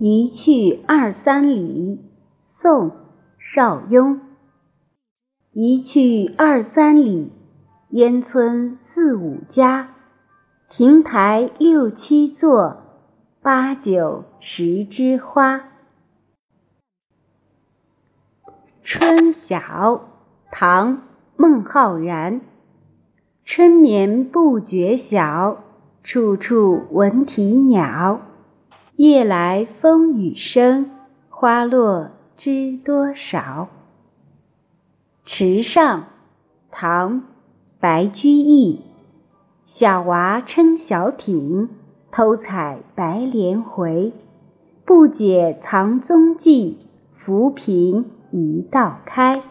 一去二三里，宋·邵雍。一去二三里，烟村四五家，亭台六七座，八九十枝花。《春晓》唐·孟浩然。春眠不觉晓，处处闻啼鸟。夜来风雨声，花落知多少。《池上》唐·白居易。小娃撑小艇，偷采白莲回。不解藏踪迹，浮萍一道开。